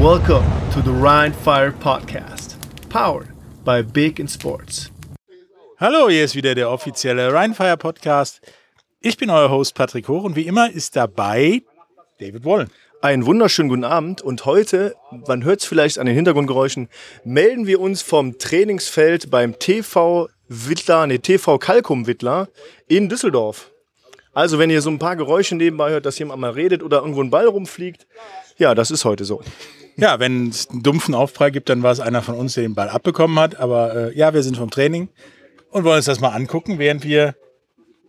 Welcome to the Rhine Fire Podcast, powered by Big in Sports. Hallo, hier ist wieder der offizielle Rheinfire Podcast. Ich bin euer Host Patrick Hoch und wie immer ist dabei David Wallen. Einen wunderschönen guten Abend und heute, man hört es vielleicht an den Hintergrundgeräuschen, melden wir uns vom Trainingsfeld beim TV Wittler, nee, TV Kalkum Wittler in Düsseldorf. Also wenn ihr so ein paar Geräusche nebenbei hört, dass jemand mal redet oder irgendwo ein Ball rumfliegt, ja, das ist heute so. Ja, wenn es einen dumpfen Aufprall gibt, dann war es einer von uns, der den Ball abbekommen hat. Aber äh, ja, wir sind vom Training und wollen uns das mal angucken, während wir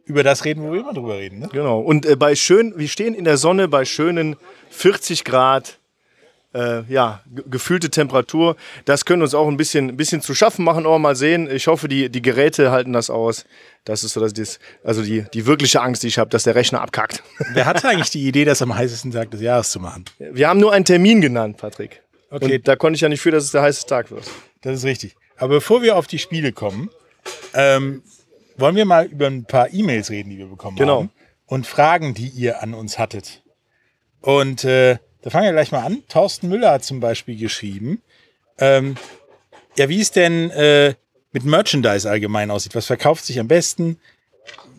über das reden, wo wir immer drüber reden. Ne? Genau. Und äh, bei schön, wir stehen in der Sonne bei schönen 40 Grad. Äh, ja, gefühlte Temperatur. Das können uns auch ein bisschen, ein bisschen zu schaffen machen, aber mal sehen. Ich hoffe, die, die Geräte halten das aus. Das ist so, dass das, also die, die wirkliche Angst, die ich habe, dass der Rechner abkackt. Wer hatte eigentlich die Idee, das am heißesten Tag des Jahres zu machen? Wir haben nur einen Termin genannt, Patrick. Okay. Und da konnte ich ja nicht für, dass es der heiße Tag wird. Das ist richtig. Aber bevor wir auf die Spiele kommen, ähm, wollen wir mal über ein paar E-Mails reden, die wir bekommen Genau. haben. Und Fragen, die ihr an uns hattet. Und äh, da fangen wir gleich mal an. Thorsten Müller hat zum Beispiel geschrieben, ähm, ja, wie es denn äh, mit Merchandise allgemein aussieht. Was verkauft sich am besten?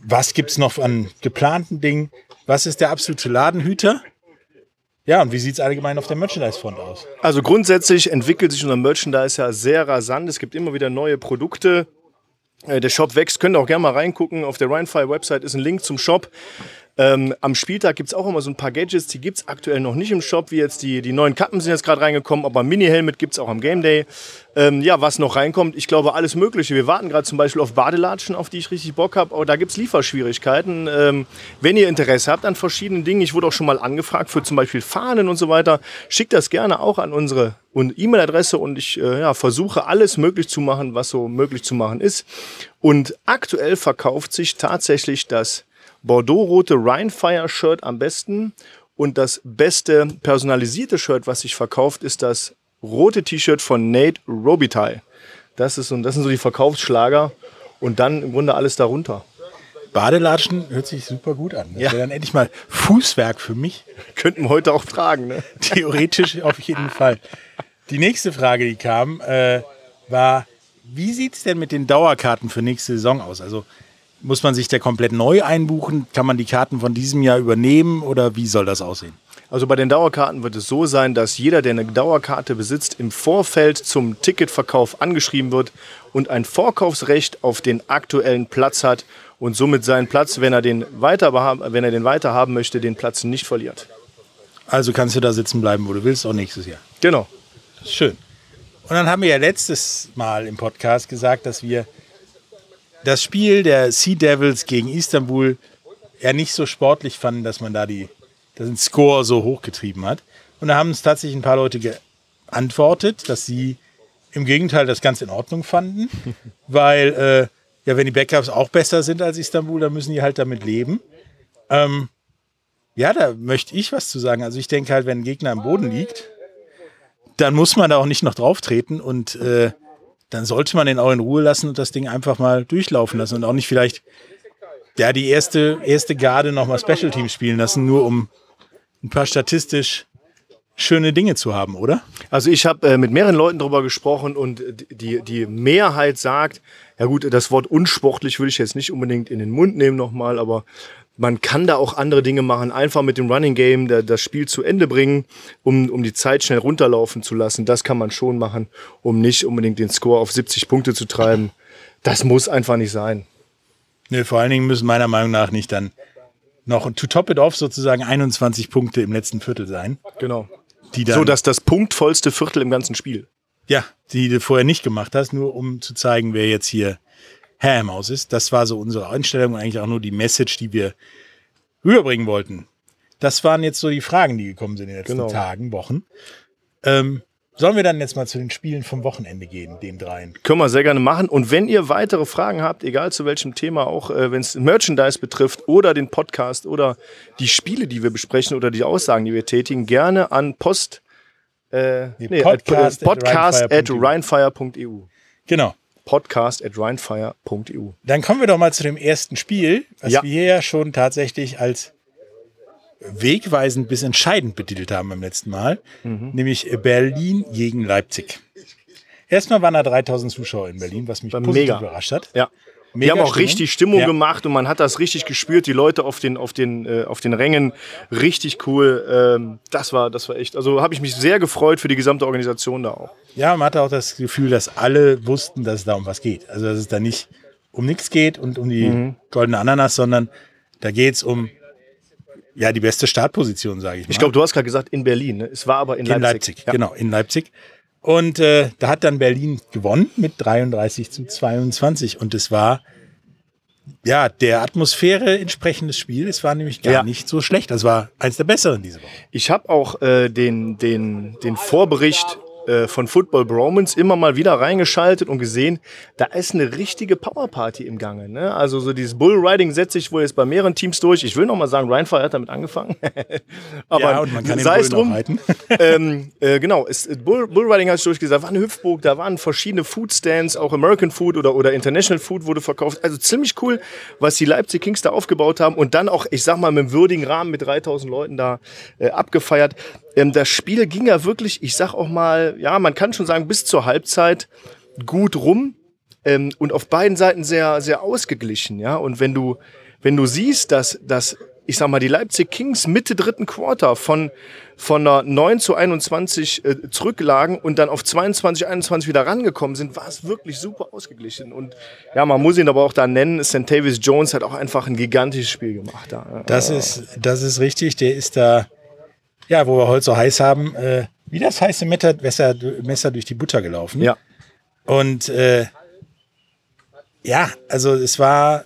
Was gibt's noch an geplanten Dingen? Was ist der absolute Ladenhüter? Ja, und wie sieht's allgemein auf der Merchandise-Front aus? Also grundsätzlich entwickelt sich unser Merchandise ja sehr rasant. Es gibt immer wieder neue Produkte. Äh, Der Shop wächst. Könnt ihr auch gerne mal reingucken. Auf der Rhinefire-Website ist ein Link zum Shop. Ähm, am Spieltag gibt es auch immer so ein paar Gadgets, die gibt es aktuell noch nicht im Shop, wie jetzt die, die neuen Kappen sind jetzt gerade reingekommen, aber Mini-Helmet gibt es auch am Game Day. Ähm, ja, was noch reinkommt, ich glaube alles Mögliche. Wir warten gerade zum Beispiel auf Badelatschen, auf die ich richtig Bock habe, aber da gibt es Lieferschwierigkeiten. Ähm, wenn ihr Interesse habt an verschiedenen Dingen, ich wurde auch schon mal angefragt für zum Beispiel Fahnen und so weiter, schickt das gerne auch an unsere E-Mail-Adresse und ich äh, ja, versuche alles möglich zu machen, was so möglich zu machen ist. Und aktuell verkauft sich tatsächlich das Bordeaux-rote Rhinefire-Shirt am besten. Und das beste personalisierte Shirt, was sich verkauft, ist das rote T-Shirt von Nate Robitaille. Das, ist das sind so die Verkaufsschlager. Und dann im Grunde alles darunter. Badelatschen hört sich super gut an. Das Ja. wäre dann endlich mal Fußwerk für mich. Könnten wir heute auch tragen. Ne? Theoretisch auf jeden Fall. Die nächste Frage, die kam, äh, war, wie sieht es denn mit den Dauerkarten für nächste Saison aus? Also muss man sich da komplett neu einbuchen? Kann man die Karten von diesem Jahr übernehmen oder wie soll das aussehen? Also bei den Dauerkarten wird es so sein, dass jeder, der eine Dauerkarte besitzt, im Vorfeld zum Ticketverkauf angeschrieben wird und ein Vorkaufsrecht auf den aktuellen Platz hat und somit seinen Platz, wenn er den weiter, wenn er den weiter haben möchte, den Platz nicht verliert. Also kannst du da sitzen bleiben, wo du willst, auch nächstes Jahr. Genau. Das ist schön. Und dann haben wir ja letztes Mal im Podcast gesagt, dass wir das Spiel der Sea Devils gegen Istanbul ja nicht so sportlich fanden, dass man da die, den Score so hochgetrieben hat. Und da haben uns tatsächlich ein paar Leute geantwortet, dass sie im Gegenteil das ganz in Ordnung fanden, weil äh, ja, wenn die Backups auch besser sind als Istanbul, dann müssen die halt damit leben. Ähm, ja, da möchte ich was zu sagen. Also ich denke halt, wenn ein Gegner am Boden liegt, dann muss man da auch nicht noch drauf treten und äh, dann sollte man den auch in Ruhe lassen und das Ding einfach mal durchlaufen lassen und auch nicht vielleicht ja, die erste, erste Garde nochmal Special Teams spielen lassen, nur um ein paar statistisch schöne Dinge zu haben, oder? Also ich habe äh, mit mehreren Leuten darüber gesprochen und die, die Mehrheit sagt, ja gut, das Wort unsportlich würde ich jetzt nicht unbedingt in den Mund nehmen nochmal, aber man kann da auch andere Dinge machen, einfach mit dem Running Game das Spiel zu Ende bringen, um, um die Zeit schnell runterlaufen zu lassen. Das kann man schon machen, um nicht unbedingt den Score auf 70 Punkte zu treiben. Das muss einfach nicht sein. Nö, vor allen Dingen müssen meiner Meinung nach nicht dann noch to top it off sozusagen 21 Punkte im letzten Viertel sein, Genau. die dann So, dass das punktvollste Viertel im ganzen Spiel. Ja, die du vorher nicht gemacht hast, nur um zu zeigen, wer jetzt hier Herr im Haus ist. Das war so unsere Einstellung und eigentlich auch nur die Message, die wir rüberbringen wollten. Das waren jetzt so die Fragen, die gekommen sind in den letzten Genau. Tagen, Wochen. Ähm, sollen wir dann jetzt mal zu den Spielen vom Wochenende gehen, den dreien? Können wir sehr gerne machen. Und wenn ihr weitere Fragen habt, egal zu welchem Thema, auch äh, wenn es Merchandise betrifft oder den Podcast oder die Spiele, die wir besprechen oder die Aussagen, die wir tätigen, gerne an Post, äh, nee, Podcast at, at podcast at rheinfire.eu. rheinfire.eu. Genau. Podcast at rheinfire.eu. Dann kommen wir doch mal zu dem ersten Spiel, was Ja. wir ja schon tatsächlich als wegweisend bis entscheidend betitelt haben beim letzten Mal, Mhm. nämlich Berlin gegen Leipzig. Erstmal waren da 3000 Zuschauer in Berlin, was mich positiv mega. überrascht hat. Ja. Die Mega haben auch Stimmung. richtig Stimmung Ja. gemacht und man hat das richtig gespürt. Die Leute auf den, auf den, äh, auf den Rängen, richtig cool. Ähm, das war, das war echt. Also habe ich mich sehr gefreut für die gesamte Organisation da auch. Ja, man hatte auch das Gefühl, dass alle wussten, dass es da um was geht. Also, dass es da nicht um nichts geht und um die Mhm. goldene Ananas, sondern da geht es um ja, die beste Startposition, sage ich mal. Ich glaube, du hast gerade gesagt in Berlin. Ne? Es war aber in, in Leipzig. Leipzig. Ja. Genau, in Leipzig. Und äh, da hat dann Berlin gewonnen mit 33 zu 22. Und es war ja der Atmosphäre entsprechendes Spiel. Es war nämlich gar Ja. nicht so schlecht. Das war eins der besseren diese Woche. Ich habe auch äh, den, den, den Vorbericht äh, von Football Bromance immer mal wieder reingeschaltet und gesehen, da ist eine richtige Powerparty im Gange. Ne? Also so dieses Bullriding setzt sich wohl jetzt bei mehreren Teams durch. Ich will noch mal sagen, Ryan Fire hat damit angefangen. Aber ja, und man kann sei es drum. ähm, äh, genau, es, Bull, Bullriding hat sich durchgesagt, war eine Hüpfburg, da waren verschiedene Foodstands, auch American Food oder, oder International Food wurde verkauft. Also ziemlich cool, was die Leipzig Kings da aufgebaut haben und dann auch, ich sag mal, mit einem würdigen Rahmen mit 3000 Leuten da äh, abgefeiert. Ähm, das Spiel ging ja wirklich, ich sag auch mal, ja, man kann schon sagen, bis zur Halbzeit gut rum ähm, und auf beiden Seiten sehr, sehr ausgeglichen, ja. Und wenn du, wenn du siehst, dass, dass, ich sag mal, die Leipzig Kings Mitte dritten Quarter von, von einer 9 zu 21 äh, zurücklagen und dann auf 22, 21 wieder rangekommen sind, war es wirklich super ausgeglichen. Und ja, man muss ihn aber auch da nennen, St. Tavis Jones hat auch einfach ein gigantisches Spiel gemacht da. Das ist, das ist richtig. Der ist da, ja, wo wir heute so heiß haben, äh, wie das heiße Messer, Messer, durch die Butter gelaufen. Ja, Und äh, ja, also es war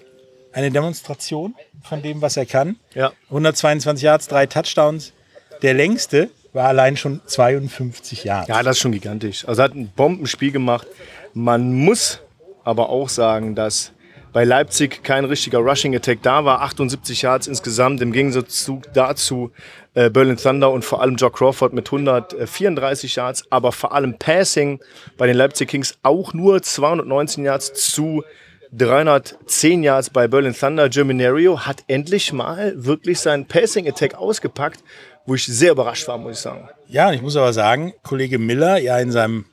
eine Demonstration von dem, was er kann. ja. 122 Yards, drei Touchdowns. Der längste war allein schon 52 Yards. Ja, das ist schon gigantisch. Also er hat ein Bombenspiel gemacht. Man muss aber auch sagen, dass bei Leipzig kein richtiger Rushing Attack da war. 78 Yards insgesamt im Gegensatz zu, dazu äh, Berlin Thunder und vor allem Joe Crawford mit 134 Yards, aber vor allem Passing bei den Leipzig Kings auch nur 219 Yards zu 310 Yards bei Berlin Thunder. Germinario hat endlich mal wirklich seinen Passing Attack ausgepackt, wo ich sehr überrascht war, muss ich sagen. Ja, und ich muss aber sagen, Kollege Miller, ja in seinem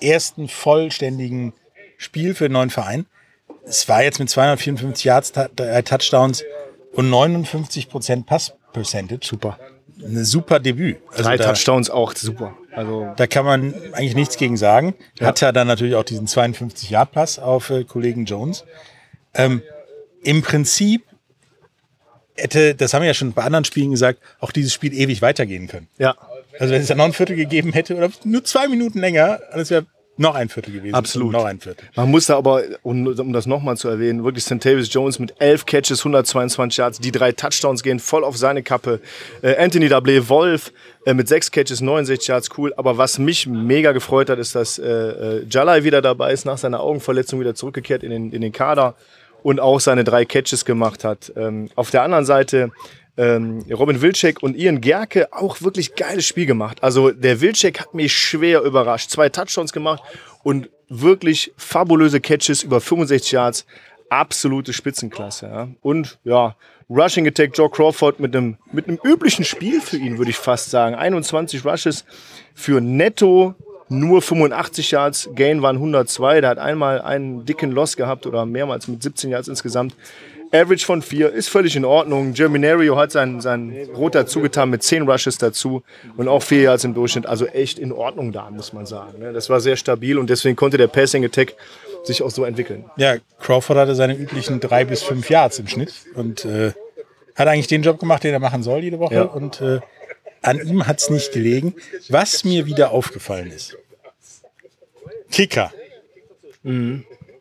ersten vollständigen Spiel für den neuen Verein, es war jetzt mit 254 Yards, drei Touchdowns und 59 Prozent Pass-Percentage. Super. Ein super Debüt. Also Drei da, Touchdowns auch super. Also da kann man eigentlich nichts gegen sagen. Hat ja dann natürlich auch diesen 52-Yard-Pass auf äh, Kollegen Jones. Ähm, Im Prinzip hätte, das haben wir ja schon bei anderen Spielen gesagt, auch dieses Spiel ewig weitergehen können. ja, Also wenn es da noch ein Viertel gegeben hätte oder nur zwei Minuten länger, dann wäre noch ein Viertel gewesen. Absolut. Noch ein Viertel. man muss da aber, um, um das nochmal zu erwähnen, wirklich Tavis Jones mit 11 Catches, 122 Yards, die drei Touchdowns gehen voll auf seine Kappe. Äh, Anthony Dable Wolf äh, mit 6 Catches, 69 Yards, cool. Aber was mich mega gefreut hat, ist, dass äh, äh, Jalai wieder dabei ist, nach seiner Augenverletzung wieder zurückgekehrt in den, in den Kader und auch seine drei Catches gemacht hat. Ähm, auf der anderen Seite ähm, Robin Wilczek und Ian Gerke auch wirklich geiles Spiel gemacht. Also der Wilczek hat mich schwer überrascht. Zwei Touchdowns gemacht und wirklich fabulöse Catches über 65 Yards. Absolute Spitzenklasse. Ja. Und ja, Rushing Attack Joe Crawford mit einem, mit einem üblichen Spiel für ihn, würde ich fast sagen. 21 Rushes für netto nur 85 Yards, Gain waren 102. Der hat einmal einen dicken Loss gehabt oder mehrmals mit 17 Yards insgesamt. Average von 4 ist völlig in Ordnung. Germinario hat seinen, seinen Rot dazu getan mit 10 Rushes dazu und auch 4 Yards im Durchschnitt. Also echt in Ordnung da, muss man sagen. ne. Das war sehr stabil und deswegen konnte der Passing Attack sich auch so entwickeln. Ja, Crawford hatte seine üblichen drei bis fünf Yards im Schnitt und äh, hat eigentlich den Job gemacht, den er machen soll jede Woche. Ja. Und äh, an ihm hat es nicht gelegen. Was mir wieder aufgefallen ist. Kicker.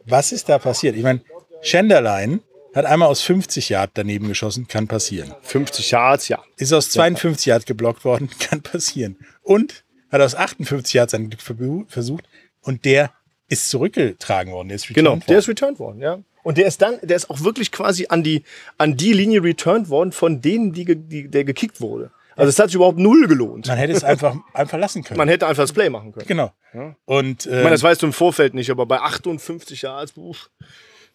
Was ist da passiert? Ich meine, Schenderlein hat einmal aus 50 Yard daneben geschossen, kann passieren. 50 Yards, ja. Ist aus 52 Yard geblockt worden, kann passieren. Und hat aus 58 Yard sein Glück versucht und der ist zurückgetragen worden. Der ist Genau, returned der worden. ist returned worden, ja. Und der ist dann, der ist auch wirklich quasi an die, an die Linie returned worden von denen, die, die der gekickt wurde. Also es hat sich überhaupt null gelohnt. Man hätte es einfach, einfach lassen können. Man hätte einfach das Play machen können. genau. Und Ich äh, meine, das weißt du im Vorfeld nicht, aber bei 58 Yards, uff,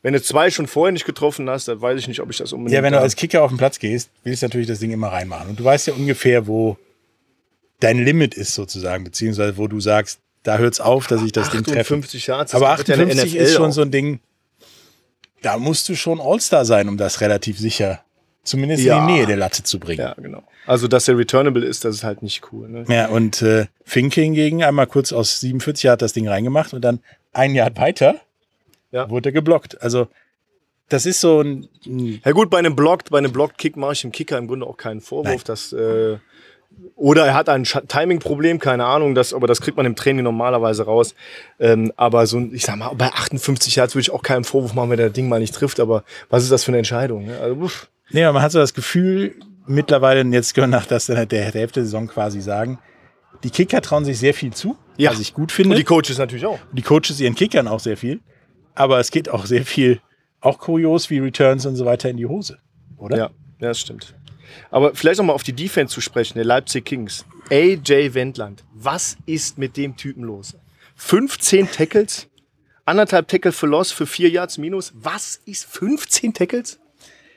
Wenn du zwei schon vorher nicht getroffen hast, dann weiß ich nicht, ob ich das unbedingt. Ja, wenn du als Kicker auf den Platz gehst, willst du natürlich das Ding immer reinmachen. Und du weißt ja ungefähr, wo dein Limit ist sozusagen, beziehungsweise wo du sagst, da hört's auf, dass ich das Ding treffe. 58 Yards. Aber wird ja in der 58 NFL ist schon auch. so ein Ding, da musst du schon All-Star sein, um das relativ sicher, zumindest Ja. in die Nähe der Latte zu bringen. Ja, genau. Also, dass der returnable ist, das ist halt nicht cool. Ne? Ja, und äh, Fink hingegen einmal kurz aus 47 hat das Ding reingemacht und dann ein Jahr weiter Ja. wurde er geblockt. Also das ist so ein, Ja gut, bei einem Blocked, bei einem Blocked Kick mache ich dem Kicker im Grunde auch keinen Vorwurf, Nein. dass äh, oder er hat ein Timing-Problem, keine Ahnung, das, aber das kriegt man im Training normalerweise raus. Ähm, aber so, ein- ich sag mal, bei 58 Yards würde ich auch keinen Vorwurf machen, wenn der Ding mal nicht trifft. Aber was ist das für eine Entscheidung? Ne? Also, uff. Nee, man hat so das Gefühl, mittlerweile, und jetzt können wir nach das der, der Hälfte der Saison quasi sagen, die Kicker trauen sich sehr viel zu, Ja. was ich gut Und finde. die Die, Coaches natürlich auch. die Coaches ihren Kickern auch sehr viel. Aber es geht auch sehr viel, auch kurios wie Returns und so weiter in die Hose. Oder? Ja, ja, das stimmt. Aber vielleicht noch mal auf die Defense zu sprechen, der Leipzig Kings. AJ Wendland, was ist mit dem Typen los? 15 Tackles, anderthalb Tackle für Loss für vier Yards minus. Was ist 15 Tackles?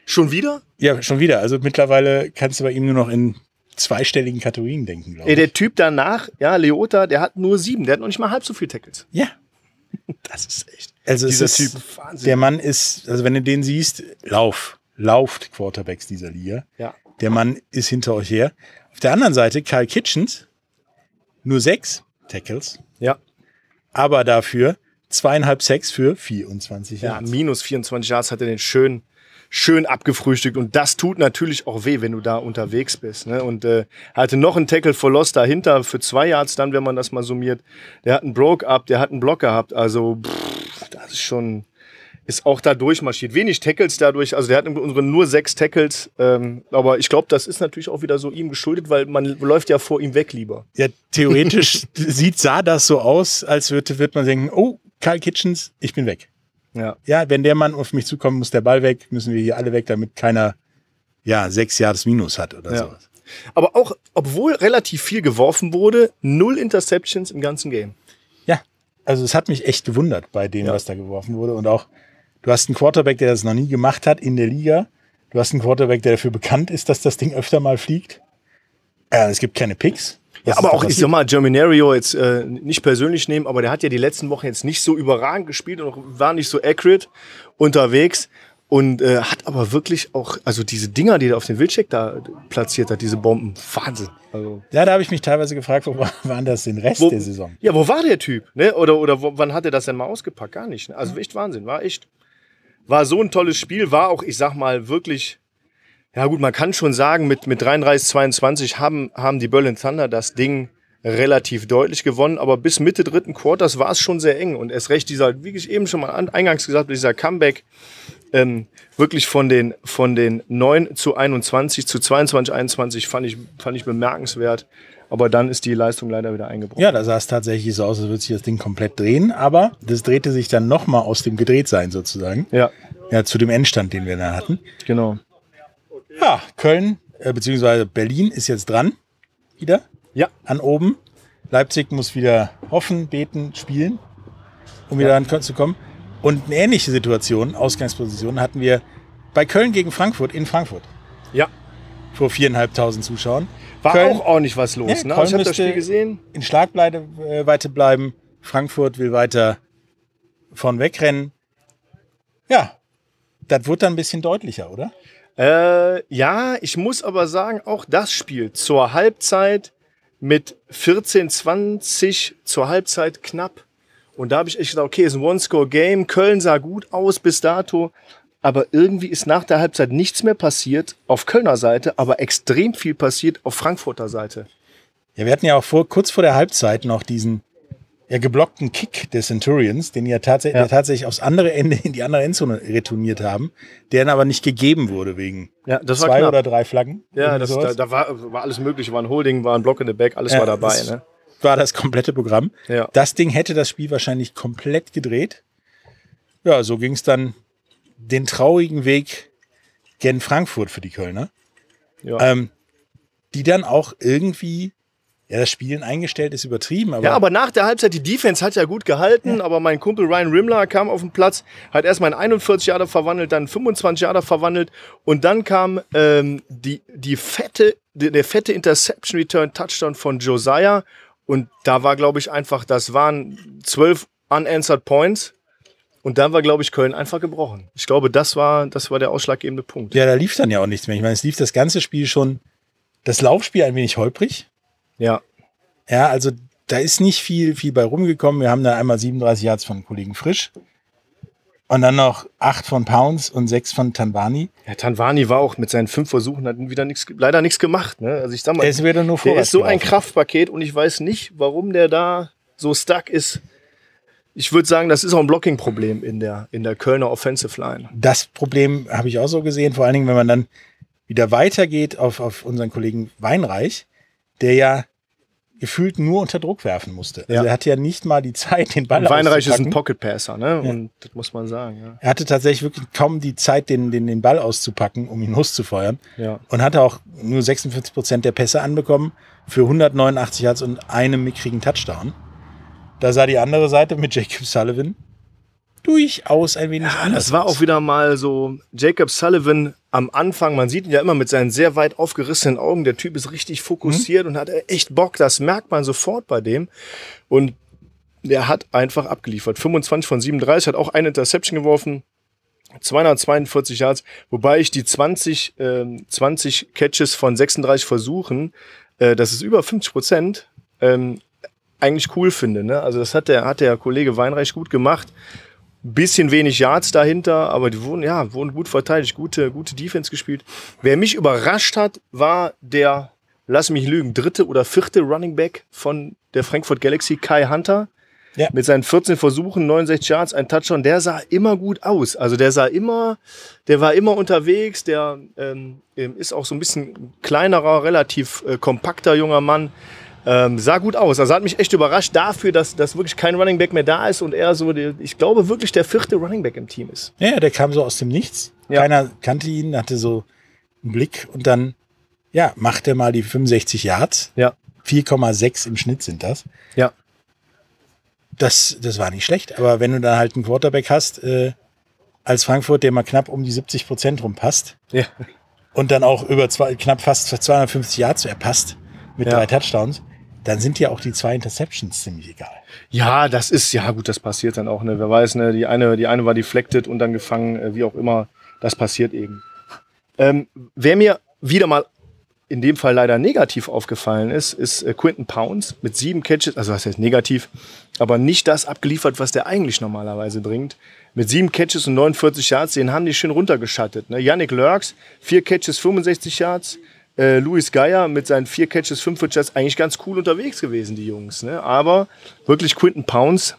Schon wieder? Ja, schon wieder. Also mittlerweile kannst du bei ihm nur noch in zweistelligen Kategorien denken, glaube ich. der Typ danach, ja, Leota, der hat nur sieben, der hat noch nicht mal halb so viel Tackles. Ja. Das ist echt. Also Dieser es ist, Typ, Wahnsinn. Der Mann ist, also wenn du den siehst, lauf, lauft Quarterbacks dieser Liga. Ja. Der Mann ist hinter euch her. Auf der anderen Seite Kyle Kitchens, nur sechs Tackles, Ja. aber dafür zweieinhalb Sacks für 24 Ja, Yards. minus 24 Yards hat er den schön, schön abgefrühstückt. Und das tut natürlich auch weh, wenn du da unterwegs bist. Ne? Und äh, hatte noch einen Tackle for Loss dahinter für zwei Yards dann, wenn man das mal summiert. Der hat einen Broke-Up, der hat einen Block gehabt. Also, pff, das ist schon, ist auch da durchmarschiert. Wenig Tackles dadurch. Also, der hat Grunde nur sechs Tackles. Ähm, aber ich glaube, das ist natürlich auch wieder so ihm geschuldet, weil man läuft ja vor ihm weg lieber. Ja, theoretisch sieht, sah das so aus, als würde, wird man denken, oh, Kyle Kitchens, ich bin weg. Ja. Ja, wenn der Mann auf mich zukommt, muss der Ball weg, müssen wir hier alle weg, damit keiner, ja, sechs Yards Minus hat oder Ja. sowas. Aber auch, obwohl relativ viel geworfen wurde, null Interceptions im ganzen Game. Also es hat mich echt gewundert bei dem, Ja. was da geworfen wurde. Und auch, du hast einen Quarterback, der das noch nie gemacht hat in der Liga. Du hast einen Quarterback, der dafür bekannt ist, dass das Ding öfter mal fliegt. Äh, es gibt keine Picks. Ja, aber auch, ich sag mal, Germinario jetzt äh, nicht persönlich nehmen, aber der hat ja die letzten Wochen jetzt nicht so überragend gespielt und war nicht so accurate unterwegs und äh, hat aber wirklich auch, also diese Dinger, die er auf den Wildcheck da platziert hat, diese Bomben, Wahnsinn. Also, Ja, da habe ich mich teilweise gefragt, wo war- waren das den Rest wo, der Saison? Ja, wo war der Typ? Ne? Oder, oder wo, wann hat er das denn mal ausgepackt? Gar nicht. Ne? Also echt Wahnsinn, war echt. War so ein tolles Spiel, war auch, ich sag mal, wirklich. Ja gut, man kann schon sagen, mit, mit 33, 22 haben, haben die Berlin Thunder das Ding relativ deutlich gewonnen, aber bis Mitte dritten Quarters war es schon sehr eng. Und erst recht dieser, wie ich eben schon mal an, eingangs gesagt habe, dieser Comeback ähm, wirklich von den, von den 9 zu 21 zu 22, 21 fand ich, fand ich bemerkenswert. Aber dann ist die Leistung leider wieder eingebrochen. Ja, da sah es tatsächlich so aus, als würde sich das Ding komplett drehen, aber das drehte sich dann nochmal aus dem Gedrehtsein sozusagen. Ja, Ja, zu dem Endstand, den wir da hatten. genau. Ja, Köln, äh, beziehungsweise Berlin ist jetzt dran. Wieder Ja, an oben. Leipzig muss wieder hoffen, beten, spielen, um wieder ranzukommen. Und eine ähnliche Situation, Ausgangsposition, hatten wir bei Köln gegen Frankfurt in Frankfurt ja. vor viereinhalbtausend Zuschauern. War Köln auch ordentlich was los. Ja, ne? Köln Ich habe das Spiel gesehen. in Schlagweite äh, weiter bleiben. Frankfurt will weiter von wegrennen. Ja, das wird dann ein bisschen deutlicher, oder? Äh, ja, ich muss aber sagen, auch das Spiel zur Halbzeit mit 14, 20 zur Halbzeit knapp. Und da habe ich echt gedacht, okay, ist ein One-Score-Game. Köln sah gut aus bis dato. Aber irgendwie ist nach der Halbzeit nichts mehr passiert auf Kölner Seite, aber extrem viel passiert auf Frankfurter Seite. Ja, wir hatten ja auch vor, kurz vor der Halbzeit noch diesen ja, geblockten Kick des Centurions, den ja, tats Ja. tatsächlich aufs andere Ende in die andere Endzone retourniert haben, der dann aber nicht gegeben wurde wegen Ja, zwei oder drei Flaggen. Ja, das, da, da war, war alles mögliche, war ein Holding, war ein Block in the Back, alles Ja, war dabei. das Ne? war das komplette Programm. Ja. Das Ding hätte das Spiel wahrscheinlich komplett gedreht. Ja, so ging es dann den traurigen Weg gen Frankfurt für die Kölner, Ja. ähm, die dann auch irgendwie Ja, das Spielen eingestellt ist übertrieben, aber. Ja, aber nach der Halbzeit, die Defense hat ja gut gehalten, aber mein Kumpel Ryan Rimler kam auf den Platz, hat erstmal in 41 Jahre verwandelt, dann 25 Jahre verwandelt und dann kam ähm, die, die fette, die, der fette Interception Return Touchdown von Josiah und da war, glaube ich, einfach, das waren zwölf unanswered Points und dann war, glaube ich, Köln einfach gebrochen. Ich glaube, das war, das war der ausschlaggebende Punkt. ja, da lief dann ja auch nichts mehr. Ich meine, es lief das ganze Spiel schon, das Laufspiel ein wenig holprig. Ja. Ja, also da ist nicht viel, viel bei rumgekommen. Wir haben da einmal 37 Yards von Kollegen Frisch. Und dann noch acht von Pounds und sechs von Tanwani. Ja, Tanwani war auch mit seinen fünf Versuchen, hat wieder nichts, leider nichts gemacht. Ne? Also ich sag mal, ist wieder nur der ist so ein. Kraftpaket und ich weiß nicht, warum der da so stuck ist. Ich würde sagen, das ist auch ein Blocking-Problem in der, in der Kölner Offensive Line. Das Problem habe ich auch so gesehen, vor allen Dingen, wenn man dann wieder weitergeht auf, auf unseren Kollegen Weinreich, der ja gefühlt nur unter Druck werfen musste. Also Ja. er hatte ja nicht mal die Zeit, den Ball Und Weinreich ist ein. Pocket-Passer, ne? Und das muss man sagen, ja. Er hatte tatsächlich wirklich kaum die Zeit, den, den, den Ball auszupacken, um ihn loszufeuern. Ja. Und hatte auch nur 46 Prozent der Pässe anbekommen für 189 Yards und einem mickrigen Touchdown. Da sah die andere Seite mit Jacob Sullivan durchaus ein wenig Ja, anders das war auch wieder mal so Jacob Sullivan am Anfang. Man sieht ihn ja immer mit seinen sehr weit aufgerissenen Augen. Der Typ ist richtig fokussiert und hat echt Bock. Das merkt man sofort bei dem. Und der hat einfach abgeliefert. 25 von 37, hat auch eine Interception geworfen. 242 Yards, wobei ich die 20, ähm, 20 Catches von 36 Versuchen, äh, das ist über 50 Prozent, ähm, eigentlich cool finde. Ne? Also das hat der, hat der Kollege Weinreich gut gemacht. Bisschen wenig Yards dahinter, aber die wurden, ja, wurden gut verteidigt, gute, gute Defense gespielt. Wer mich überrascht hat, war der, lass mich lügen, dritte oder vierte Running Back von der Frankfurt Galaxy, Kai Hunter. Ja. Mit seinen 14 Versuchen, 69 Yards, ein Touchdown, der sah immer gut aus. Also der sah immer, der war immer unterwegs, der ähm, ist auch so ein bisschen kleinerer, relativ äh, kompakter junger Mann. Ähm, sah gut aus. Also hat mich echt überrascht dafür, dass, dass wirklich kein Running Back mehr da ist und er so, ich glaube wirklich der vierte Running Back im Team ist. Ja, der kam so aus dem Nichts. Ja. Keiner kannte ihn, hatte so einen Blick und dann, ja, macht er mal die 65 Yards. Ja. 4,6 im Schnitt sind das. Ja. Das, das war nicht schlecht, aber wenn du dann halt einen Quarterback hast, äh, als Frankfurt, der mal knapp um die 70 Prozent rumpasst Ja. und dann auch über zwei, knapp fast 250 Yards erpasst mit Ja. drei Touchdowns, dann sind ja auch die zwei Interceptions ziemlich egal. Ja, das ist, ja gut, das passiert dann auch, ne? Wer weiß, ne? Die eine, die eine war deflected und dann gefangen, äh, wie auch immer. Das passiert eben. Ähm, wer mir wieder mal in dem Fall leider negativ aufgefallen ist, ist äh, Quinton Pounds mit sieben Catches, also was heißt negativ, aber nicht das abgeliefert, was der eigentlich normalerweise bringt. Mit sieben Catches und 49 Yards, den haben die schön runtergeschattet. Ne? Yannick Lurks, vier Catches, 65 Yards. Äh, Luis Geier mit seinen vier Catches, 45 Yards, eigentlich ganz cool unterwegs gewesen, die Jungs. Ne? Aber wirklich Quinton Pounds,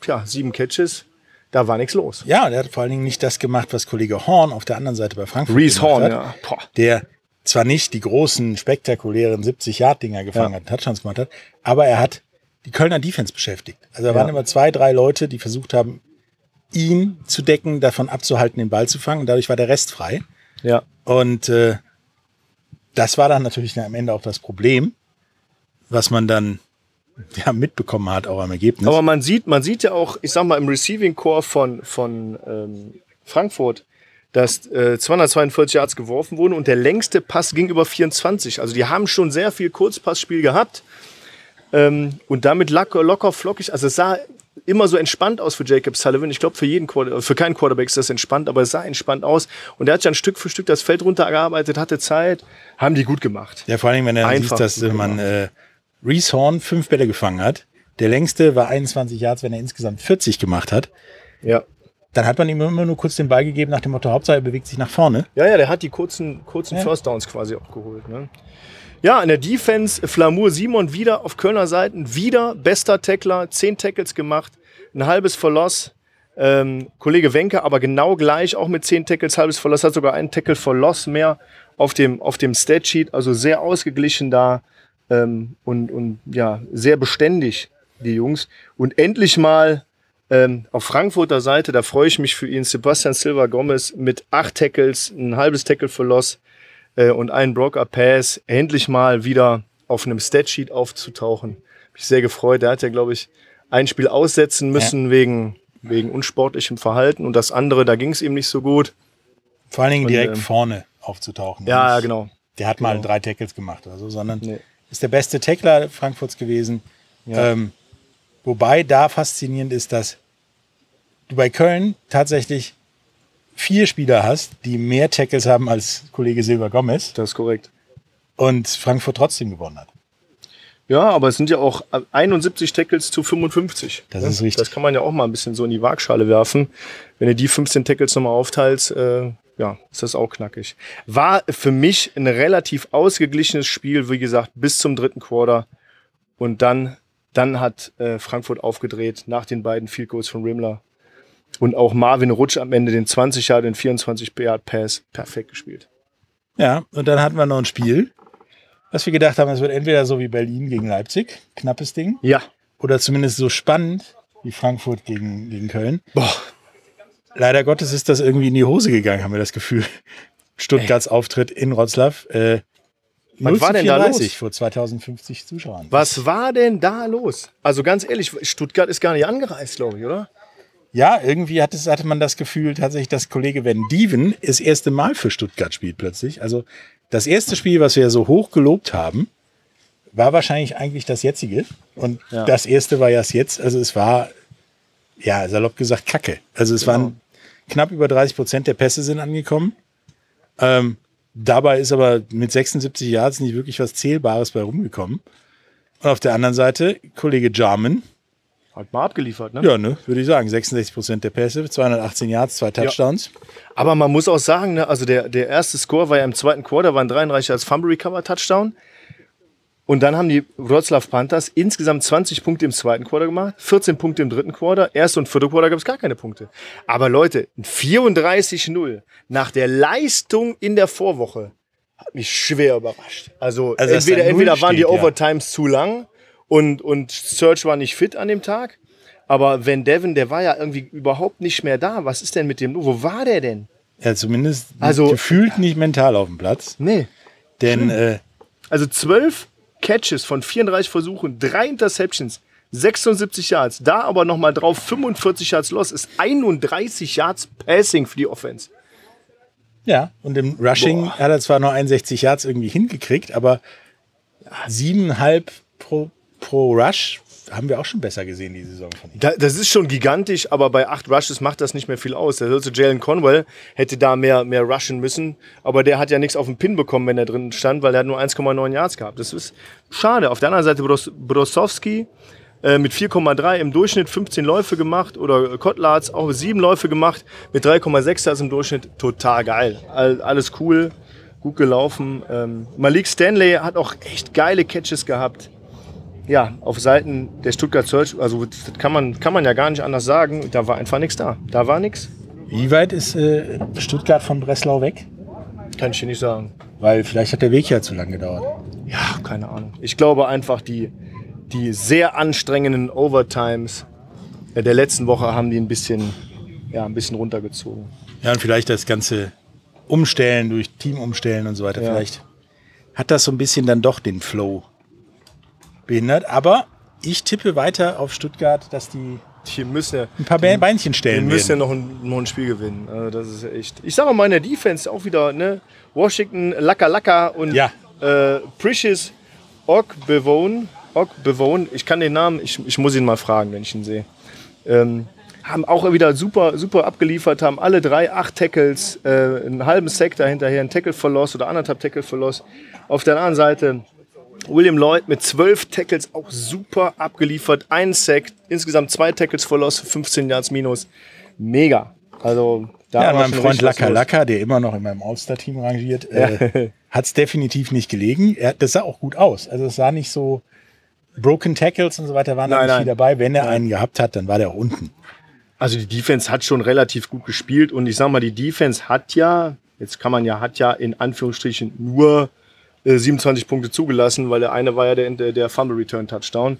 tja, sieben Catches, da war nichts los. Ja, der hat vor allen Dingen nicht das gemacht, was Kollege Horn auf der anderen Seite bei Frankfurt Reese gemacht Horn, hat. ja. Boah. der zwar nicht die großen, spektakulären 70-Yard-Dinger gefangen Ja. hat, Touchdowns gemacht hat, aber er hat die Kölner Defense beschäftigt. Also da Ja. waren immer zwei, drei Leute, die versucht haben, ihn zu decken, davon abzuhalten, den Ball zu fangen. Und dadurch war der Rest frei. Ja. Und äh, das war dann natürlich am Ende auch das Problem, was man dann ja, mitbekommen hat, auch am Ergebnis. Aber man sieht, man sieht ja auch, ich sag mal, im Receiving Core von, von ähm, Frankfurt, dass äh, 242 Yards geworfen wurden und der längste Pass ging über 24. Also die haben schon sehr viel Kurzpassspiel gehabt. Ähm, und damit locker, locker, flockig. Also es sah immer so entspannt aus für Jacob Sullivan. Ich glaube, für jeden Quarter, für keinen Quarterback ist das entspannt, aber es sah entspannt aus. Und er hat ja ein Stück für Stück das Feld runtergearbeitet, hatte Zeit, haben die gut gemacht. Ja, vor allem, wenn dann Einfach siehst, dass äh, man äh, Reese Horn fünf Bälle gefangen hat. Der längste war 21 Yards, wenn er insgesamt 40 gemacht hat. Ja. Dann hat man ihm immer nur kurz den Ball gegeben nach dem Motto, Hauptsache er bewegt sich nach vorne. Ja, ja, der hat die kurzen, kurzen Ja. First Downs quasi auch geholt. Ne? Ja, in der Defense Flamur Simon wieder auf Kölner Seiten, wieder bester Tackler, zehn Tackles gemacht, ein halbes Verloss. Ähm, Kollege Wenke aber genau gleich, auch mit zehn Tackles, halbes Verloss, hat sogar einen Tackle Verloss mehr auf dem, auf dem Statsheet, also sehr ausgeglichen da ähm, und, und ja, sehr beständig, die Jungs. Und endlich mal ähm, auf Frankfurter Seite, da freue ich mich für ihn, Sebastian Silva Gomez mit acht Tackles, ein halbes Tackle für Loss äh, und einen Broker Pass, endlich mal wieder auf einem Statsheet aufzutauchen. Mich sehr gefreut. Der hat ja, glaube ich, ein Spiel aussetzen müssen wegen, wegen unsportlichem Verhalten und das andere, da ging es ihm nicht so gut. Vor allen Dingen Und, direkt ähm, vorne aufzutauchen. Ja, ja, genau. Der hat mal Genau. drei Tackles gemacht oder so, sondern Nee. ist der beste Tackler Frankfurts gewesen. Ja. Ähm, wobei da faszinierend ist, dass du bei Köln tatsächlich vier Spieler hast, die mehr Tackles haben als Kollege Silva Gomez Das ist korrekt. und Frankfurt trotzdem gewonnen hat. Ja, aber es sind ja auch 71 Tackles zu 55. Das ist richtig. Das kann man ja auch mal ein bisschen so in die Waagschale werfen. Wenn du die 15 Tackles nochmal aufteilst, äh, ja, ist das auch knackig. War für mich ein relativ ausgeglichenes Spiel, wie gesagt, bis zum dritten Quarter. Und dann, dann hat äh, Frankfurt aufgedreht nach den beiden Field Goals von Rimmler. Und auch Marvin Rutsch am Ende den 20 Yard, den 24 Yard Pass perfekt gespielt. Ja, und dann hatten wir noch ein Spiel, was wir gedacht haben, es wird entweder so wie Berlin gegen Leipzig, knappes Ding, Ja. oder zumindest so spannend wie Frankfurt gegen, gegen Köln. Boah. Leider Gottes ist das irgendwie in die Hose gegangen, haben wir das Gefühl. Stuttgarts Auftritt in Wroclaw. Äh, Was 0 war denn da 34 los? vor 2050 Zuschauern. Was war denn da los? Also ganz ehrlich, Stuttgart ist gar nicht angereist, glaube ich, oder? Ja, irgendwie hat es, hatte man das Gefühl, tatsächlich, dass Kollege Van Dieven das erste Mal für Stuttgart spielt plötzlich. Also das erste Spiel, was wir so hoch gelobt haben, war wahrscheinlich eigentlich das jetzige. Und Ja. das erste war ja das jetzt. Also es war, ja, salopp gesagt, Kacke. Also es Genau. waren knapp über 30 Prozent der Pässe sind angekommen. Ähm, dabei ist aber mit 76 Yards nicht wirklich was Zählbares bei rumgekommen. Und auf der anderen Seite, Kollege Jarman, Hat mal abgeliefert, ne? ja, ne, würde ich sagen. 66 Prozent der Pässe, 218 Yards, zwei Touchdowns. Aber man muss auch sagen, ne, also der, der erste Score war ja im zweiten Quarter, waren 33 als Fumble Recover Touchdown. Und dann haben die Wroclaw Panthers insgesamt 20 Punkte im zweiten Quarter gemacht, 14 Punkte im dritten Quarter, erste und vierte Quarter gab es gar keine Punkte. Aber Leute, ein 34-0 nach der Leistung in der Vorwoche hat mich schwer überrascht. Also, Also, entweder, entweder waren die steht, ja. Overtimes zu lang und, und Search war nicht fit an dem Tag. Aber Van Devin, der war ja irgendwie überhaupt nicht mehr da. Was ist denn mit dem? Wo war der denn? Ja, zumindest Also- gefühlt nicht mental auf dem Platz. Nee. Denn äh, Also 12 Catches von 34 Versuchen, drei Interceptions, 76 Yards. Da aber nochmal drauf 45 Yards Loss ist 31 Yards Passing für die Offense. ja, und im Rushing Boah. hat er zwar nur 61 Yards irgendwie hingekriegt, aber siebeneinhalb pro, pro Rush haben wir auch schon besser gesehen die Saison. Da, das ist schon gigantisch, aber bei acht Rushes macht das nicht mehr viel aus. Der sollte Jalen Conwell hätte da mehr, mehr rushen müssen, aber der hat ja nichts auf den Pin bekommen, wenn er drin stand, weil er hat nur 1,9 Yards gehabt. Das ist schade. Auf der anderen Seite Bros Brosowski äh, mit 4,3 im Durchschnitt 15 Läufe gemacht oder Kotlatz auch sieben Läufe gemacht mit 3,6 Yards im Durchschnitt. Total geil. All, alles cool, gut gelaufen. Ähm, Malik Stanley hat auch echt geile Catches gehabt ja, auf Seiten der Stuttgart Search, also das kann man, kann man ja gar nicht anders sagen, da war einfach nichts da. Da war nichts. Wie weit ist äh, Stuttgart von Breslau weg? Kann ich dir nicht sagen. Weil vielleicht hat der Weg ja zu lang gedauert. Ja, keine Ahnung. Ich glaube einfach, die, die sehr anstrengenden Overtimes äh, der letzten Woche haben die ein bisschen, ja, ein bisschen runtergezogen. Ja, und vielleicht das ganze Umstellen durch Teamumstellen und so weiter. Ja. Vielleicht hat das so ein bisschen dann doch den Flow behindert. Aber ich tippe weiter auf Stuttgart, dass die Die müssen ja, ein paar Be- Beinchen die stellen müssen ja werden. noch ein, noch ein Spiel gewinnen. Also das ist ja echt. Ich sage mal in der Defense auch wieder, ne? Washington, Laka Laka und Ja. äh, Precious Ogbevone. Ogbevone, ich kann den Namen, ich, ich muss ihn mal fragen, wenn ich ihn sehe. Ähm, haben auch wieder super, super abgeliefert, haben alle drei acht Tackles, äh, einen halben Sack dahinterher, einen Tackle verlost oder anderthalb Tackle verlost. Auf der anderen Seite William Lloyd mit zwölf Tackles auch super abgeliefert, ein Sack, insgesamt zwei Tackles verlost, 15 Yards minus. Mega. Also da Ja, meinem Freund Laka. Laka, der immer noch in meinem All-Star-Team rangiert, äh, hat es definitiv nicht gelegen. Er, das sah auch gut aus. Also es sah nicht so Broken Tackles und so weiter waren da Nein, nicht viel dabei. Wenn er einen gehabt hat, dann war der auch unten. Also die Defense hat schon relativ gut gespielt und ich sag mal, die Defense hat ja, jetzt kann man ja, hat ja in Anführungsstrichen nur äh, 27 Punkte zugelassen, weil der eine war ja der, der, der Fumble Return Touchdown.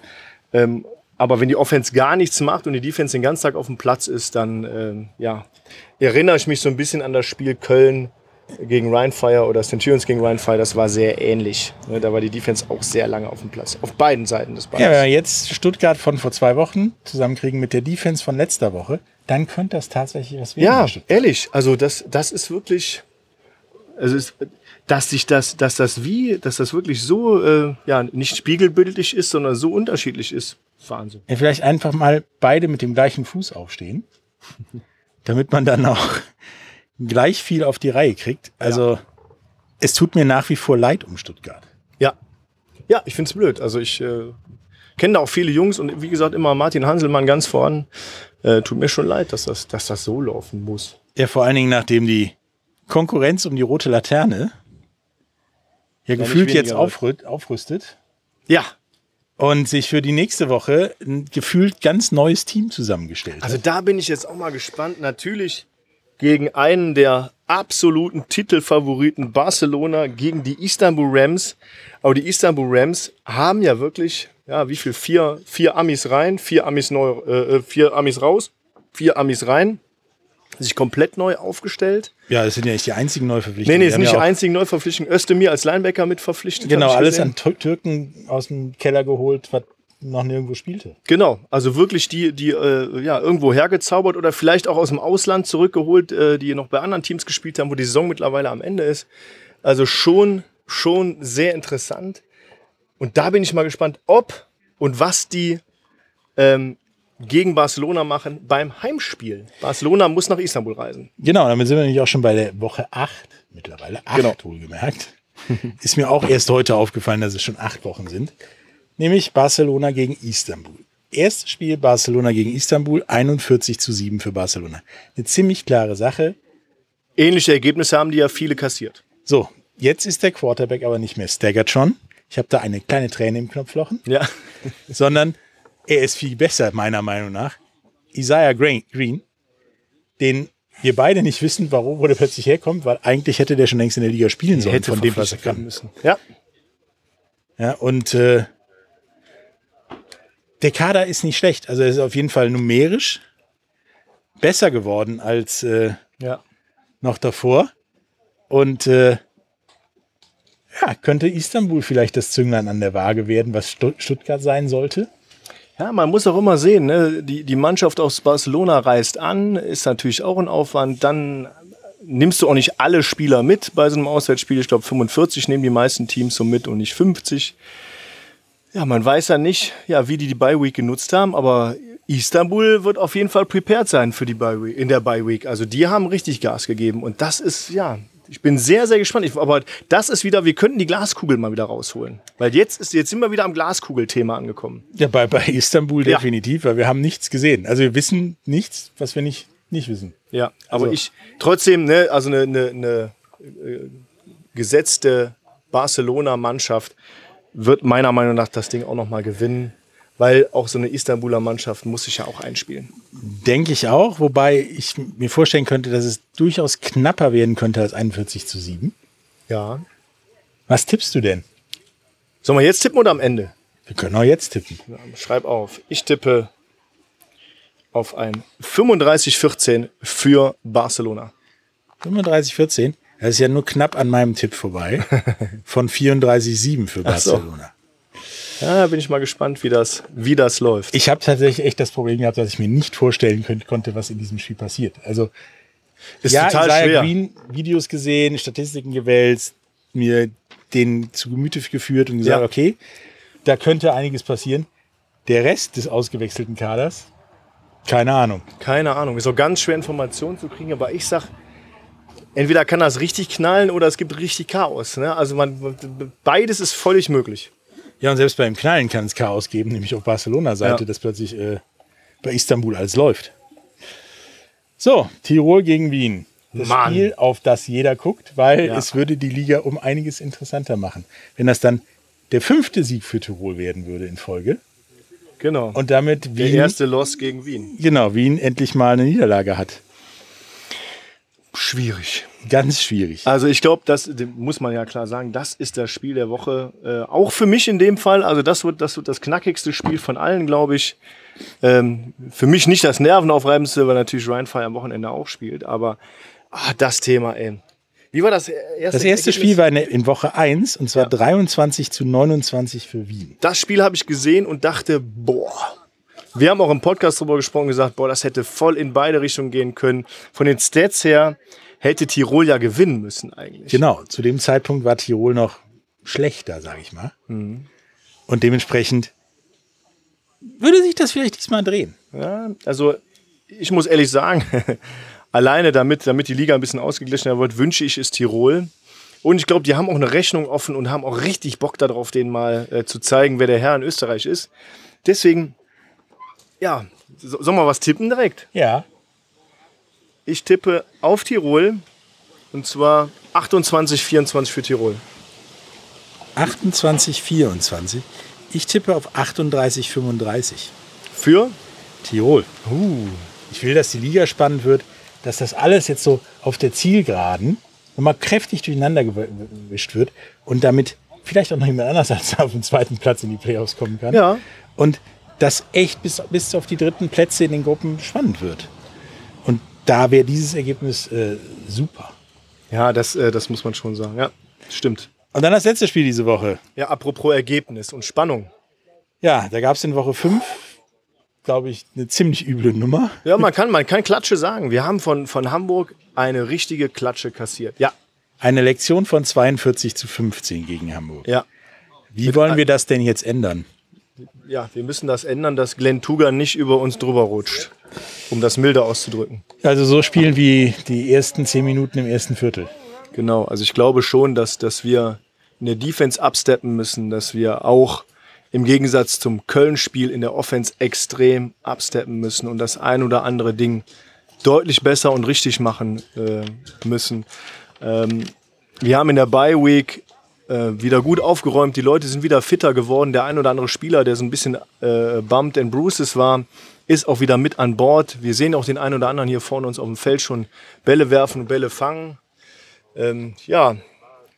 Ähm, aber wenn die Offense gar nichts macht und die Defense den ganzen Tag auf dem Platz ist, dann ähm, ja, erinnere ich mich so ein bisschen an das Spiel Köln gegen Rheinfire oder Centurions gegen Rheinfire, das war sehr ähnlich. Ne, Da war die Defense auch sehr lange auf dem Platz. Auf beiden Seiten des Ja, Balls. wenn wir jetzt Stuttgart von vor zwei Wochen zusammenkriegen mit der Defense von letzter Woche, dann könnte das tatsächlich was werden. Ja, ehrlich. Also das, das ist wirklich, also es, dass sich das, dass das wie, dass das wirklich so, äh, ja, nicht spiegelbildlich ist, sondern so unterschiedlich ist. Wahnsinn. Ja, vielleicht einfach mal beide mit dem gleichen Fuß aufstehen, damit man dann auch gleich viel auf die Reihe kriegt. Also es tut mir nach wie vor leid um Stuttgart. Ja. Ja, ich find's blöd. Also ich äh, kenne da auch viele Jungs und wie gesagt immer Martin Hanselmann ganz voran. Äh, tut mir schon leid, dass das, dass das so laufen muss. Ja, vor allen Dingen nachdem die Konkurrenz um die rote Laterne ja, gefühlt jetzt wird. aufrüt, aufrüstet Ja, und sich für die nächste Woche ein gefühlt ganz neues Team zusammengestellt Also hat. da bin ich jetzt auch mal gespannt. Natürlich gegen einen der absoluten Titelfavoriten Barcelona gegen die Istanbul Rams. Aber die Istanbul Rams haben ja wirklich, ja, wie viel? Vier, vier Amis rein, vier Amis neu, äh, äh, vier Amis raus, vier Amis rein. Sich komplett neu aufgestellt. Ja, das sind ja nicht die einzigen Nee, Neuverpflichtungen. nee, ist haben nicht die einzigen Neuverpflichtungen. Özdemir als Linebacker mit verpflichtet. Genau, alles gesehen. an Tür- Türken aus dem Keller geholt, was noch nirgendwo spielte. Genau, also wirklich die, die äh, ja, irgendwo hergezaubert oder vielleicht auch aus dem Ausland zurückgeholt, äh, die noch bei anderen Teams gespielt haben, wo die Saison mittlerweile am Ende ist. Also schon, schon sehr interessant. Und da bin ich mal gespannt, ob und was die ähm, gegen Barcelona machen beim Heimspiel. Barcelona muss nach Istanbul reisen. Genau, damit sind wir nämlich auch schon bei der Woche 8, mittlerweile 8 Genau. wohlgemerkt. Ist mir auch erst heute aufgefallen, dass es schon acht Wochen sind. Nämlich Barcelona gegen Istanbul. Erstes Spiel Barcelona gegen Istanbul, 41 zu 7 für Barcelona. Eine ziemlich klare Sache. Ähnliche Ergebnisse haben die ja viele kassiert. So, jetzt ist der Quarterback aber nicht mehr staggert schon. Ich habe da eine kleine Träne im Knopflochen. Ja. sondern er ist viel besser, meiner Meinung nach. Isaiah Green, den wir beide nicht wissen, warum, wo der plötzlich herkommt, weil eigentlich hätte der schon längst in der Liga spielen sollen, von dem, was er kann. müssen. Ja. Ja, und äh, der Kader ist nicht schlecht. Also er ist auf jeden Fall numerisch besser geworden als äh, Ja. noch davor. Und äh, ja, könnte Istanbul vielleicht das Zünglein an der Waage werden, was Stu- Stuttgart sein sollte? Ja, man muss auch immer sehen, ne? die, die Mannschaft aus Barcelona reist an, ist natürlich auch ein Aufwand. Dann nimmst du auch nicht alle Spieler mit bei so einem Auswärtsspiel. Ich glaube, 45 nehmen die meisten Teams so mit und nicht 50. Ja, man weiß ja nicht, ja, wie die die Bye Week genutzt haben, aber Istanbul wird auf jeden Fall prepared sein für die Bye Week, in der Bye Week. Also die haben richtig Gas gegeben und das ist, ja, ich bin sehr, sehr gespannt. Ich, aber das ist wieder, wir könnten die Glaskugel mal wieder rausholen. Weil jetzt ist, jetzt sind wir wieder am Glaskugel-Thema angekommen. Ja, bei, bei Istanbul Ja. definitiv, weil wir haben nichts gesehen. Also wir wissen nichts, was wir nicht, nicht wissen. Ja, aber Also- ich trotzdem, ne, also eine, eine, eine äh, gesetzte Barcelona-Mannschaft wird meiner Meinung nach das Ding auch nochmal gewinnen, weil auch so eine Istanbuler Mannschaft muss sich ja auch einspielen. Denke ich auch, wobei ich mir vorstellen könnte, dass es durchaus knapper werden könnte als 41 zu 7. Ja. Was tippst du denn? Sollen wir jetzt tippen oder am Ende? Wir können auch jetzt tippen. Ja, schreib auf. Ich tippe auf ein 35-14 für Barcelona. 35 14. Das ist ja nur knapp an meinem Tipp vorbei. Von 34 7 für. Barcelona. Ja, da bin ich mal gespannt, wie das, wie das läuft. Ich habe tatsächlich echt das Problem gehabt, dass ich mir nicht vorstellen könnt, konnte, was in diesem Spiel passiert. Also ist ja, total Isaiah schwer. Green Videos gesehen, Statistiken gewälzt, mir den zu Gemüte geführt und gesagt, Ja. okay, da könnte einiges passieren. Der Rest des ausgewechselten Kaders, keine Ahnung. Keine Ahnung. Ist auch ganz schwer Informationen zu kriegen, aber ich sag, entweder kann das richtig knallen oder es gibt richtig Chaos. Ne? Also man, beides ist völlig möglich. Ja, und selbst beim Knallen kann es Chaos geben, nämlich auf Barcelona-Seite, Ja. dass plötzlich äh, bei Istanbul alles läuft. So, Tirol gegen Wien. Das Mann. Spiel, auf das jeder guckt, weil Ja. es würde die Liga um einiges interessanter machen. Wenn das dann der fünfte Sieg für Tirol werden würde in Folge Genau. und damit der Wien, erste Loss gegen Wien. genau, Wien endlich mal eine Niederlage hat. Schwierig. Ganz schwierig. Also ich glaube, das muss man ja klar sagen, das ist das Spiel der Woche. Äh, auch für mich in dem Fall. Also das wird das, wird das knackigste Spiel von allen, glaube ich. Ähm, für mich nicht das Nervenaufreibendste, weil natürlich Ryan Fire am Wochenende auch spielt. Aber ah, das Thema, ey. Wie war das erste Das erste Spiel war in, in Woche 1 und zwar Ja. 23 zu 29 für Wien. Das Spiel habe ich gesehen und dachte, boah. Wir haben auch im Podcast drüber gesprochen und gesagt, boah, das hätte voll in beide Richtungen gehen können. Von den Stats her hätte Tirol ja gewinnen müssen eigentlich. Genau, zu dem Zeitpunkt war Tirol noch schlechter, sage ich mal. Mhm. Und dementsprechend würde sich das vielleicht diesmal drehen. Ja, also ich muss ehrlich sagen, alleine damit, damit die Liga ein bisschen ausgeglichener wird, wünsche ich es Tirol. Und ich glaube, die haben auch eine Rechnung offen und haben auch richtig Bock darauf, denen mal äh, zu zeigen, wer der Herr in Österreich ist. Deswegen, ja, so, sollen wir was tippen direkt? Ja. Ich tippe auf Tirol und zwar 28, 24 für Tirol. 28, 24. Ich tippe auf 38, 35. Für? Tirol. Ich will, dass die Liga spannend wird, dass das alles jetzt so auf der Zielgeraden nochmal kräftig durcheinander gew- gewischt wird und damit vielleicht auch noch jemand anders als auf den zweiten Platz in die Playoffs kommen kann. Ja. Und das echt bis, bis auf die dritten Plätze in den Gruppen spannend wird. Und da wäre dieses Ergebnis äh, super. Ja, das, äh, das muss man schon sagen. Ja, stimmt. Und dann das letzte Spiel diese Woche. Ja, apropos Ergebnis und Spannung. Ja, da gab es in Woche 5, glaube ich, eine ziemlich üble Nummer. Ja, man kann, man kann Klatsche sagen. Wir haben von, von Hamburg eine richtige Klatsche kassiert. Ja, Eine Lektion von 42 zu 15 gegen Hamburg. ja. Wie wollen wir das denn jetzt ändern? Ja, wir müssen das ändern, dass Glenn Tuga nicht über uns drüber rutscht. Um das milde auszudrücken. Also so spielen wie die ersten 10 Minuten im ersten Viertel. Genau, also ich glaube schon, dass, dass wir in der Defense absteppen müssen, dass wir auch im Gegensatz zum Köln-Spiel in der Offense extrem absteppen müssen und das ein oder andere Ding deutlich besser und richtig machen äh, müssen. Ähm, wir haben in der Bye Week wieder gut aufgeräumt. Die Leute sind wieder fitter geworden. Der ein oder andere Spieler, der so ein bisschen äh, bumped and bruises war, ist auch wieder mit an Bord. Wir sehen auch den einen oder anderen hier vorne uns auf dem Feld schon Bälle werfen und Bälle fangen. Ähm, ja,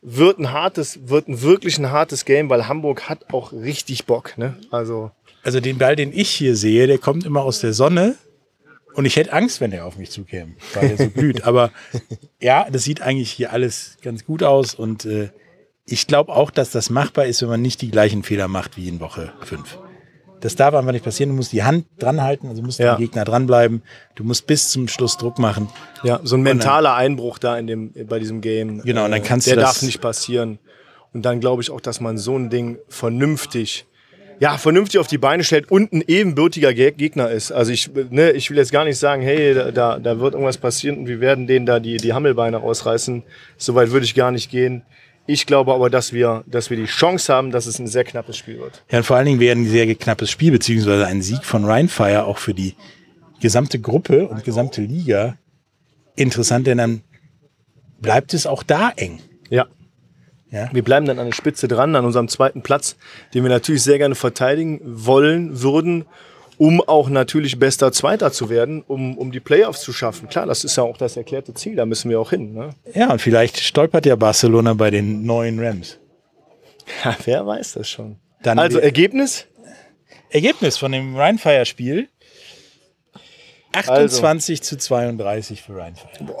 wird ein hartes, wird ein wirklich ein hartes Game, weil Hamburg hat auch richtig Bock. Ne? Also Also den Ball, den ich hier sehe, der kommt immer aus der Sonne. Und ich hätte Angst, wenn der auf mich zukäme, weil der so blüht. Aber ja, das sieht eigentlich hier alles ganz gut aus. Und äh, ich glaube auch, dass das machbar ist, wenn man nicht die gleichen Fehler macht wie in Woche 5. Das darf einfach nicht passieren. Du musst die Hand dran halten, also musst Ja. dem Gegner dranbleiben. Du musst bis zum Schluss Druck machen. ja, so ein mentaler Einbruch da in dem, bei diesem Game. Genau, und dann äh, kannst der du das- darf nicht passieren. Und dann glaube ich auch, dass man so ein Ding vernünftig, ja, vernünftig auf die Beine stellt und ein ebenbürtiger Ge- Gegner ist. Also ich, ne, ich will jetzt gar nicht sagen, hey, da- da, da wird irgendwas passieren und wir werden denen da die, die Hammelbeine rausreißen. Soweit würde ich gar nicht gehen. Ich glaube aber, dass wir, dass wir die Chance haben, dass es ein sehr knappes Spiel wird. Ja, und vor allen Dingen wäre ein sehr knappes Spiel, beziehungsweise ein Sieg von Rheinfire auch für die gesamte Gruppe und gesamte Liga interessant, denn dann bleibt es auch da eng. Ja. Ja. Wir bleiben dann an der Spitze dran, an unserem zweiten Platz, den wir natürlich sehr gerne verteidigen wollen würden, um auch natürlich bester Zweiter zu werden, um, um die Playoffs zu schaffen. Klar, das ist ja auch das erklärte Ziel, da müssen wir auch hin. Ne? Ja, und vielleicht stolpert ja Barcelona bei den neuen Rams. Ja, wer weiß das schon. Dann also Ergebnis? Ergebnis von dem Rheinfire-Spiel: 28 zu 32 für Rheinfire.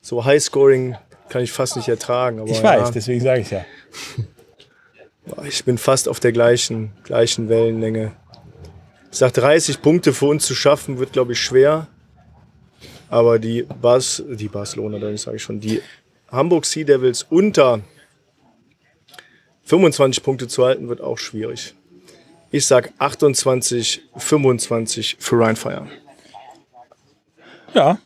So Highscoring kann ich fast nicht ertragen. Aber Ich ja, weiß, deswegen sage ich ja. ich bin fast auf der gleichen, gleichen Wellenlänge. Ich sag, 30 Punkte für uns zu schaffen, wird, glaube ich, schwer. Aber die, Bas, die Barcelona, dann sage ich schon, die Hamburg Sea Devils unter 25 Punkte zu halten, wird auch schwierig. Ich sag 28, 25 für Rheinfire. Ja,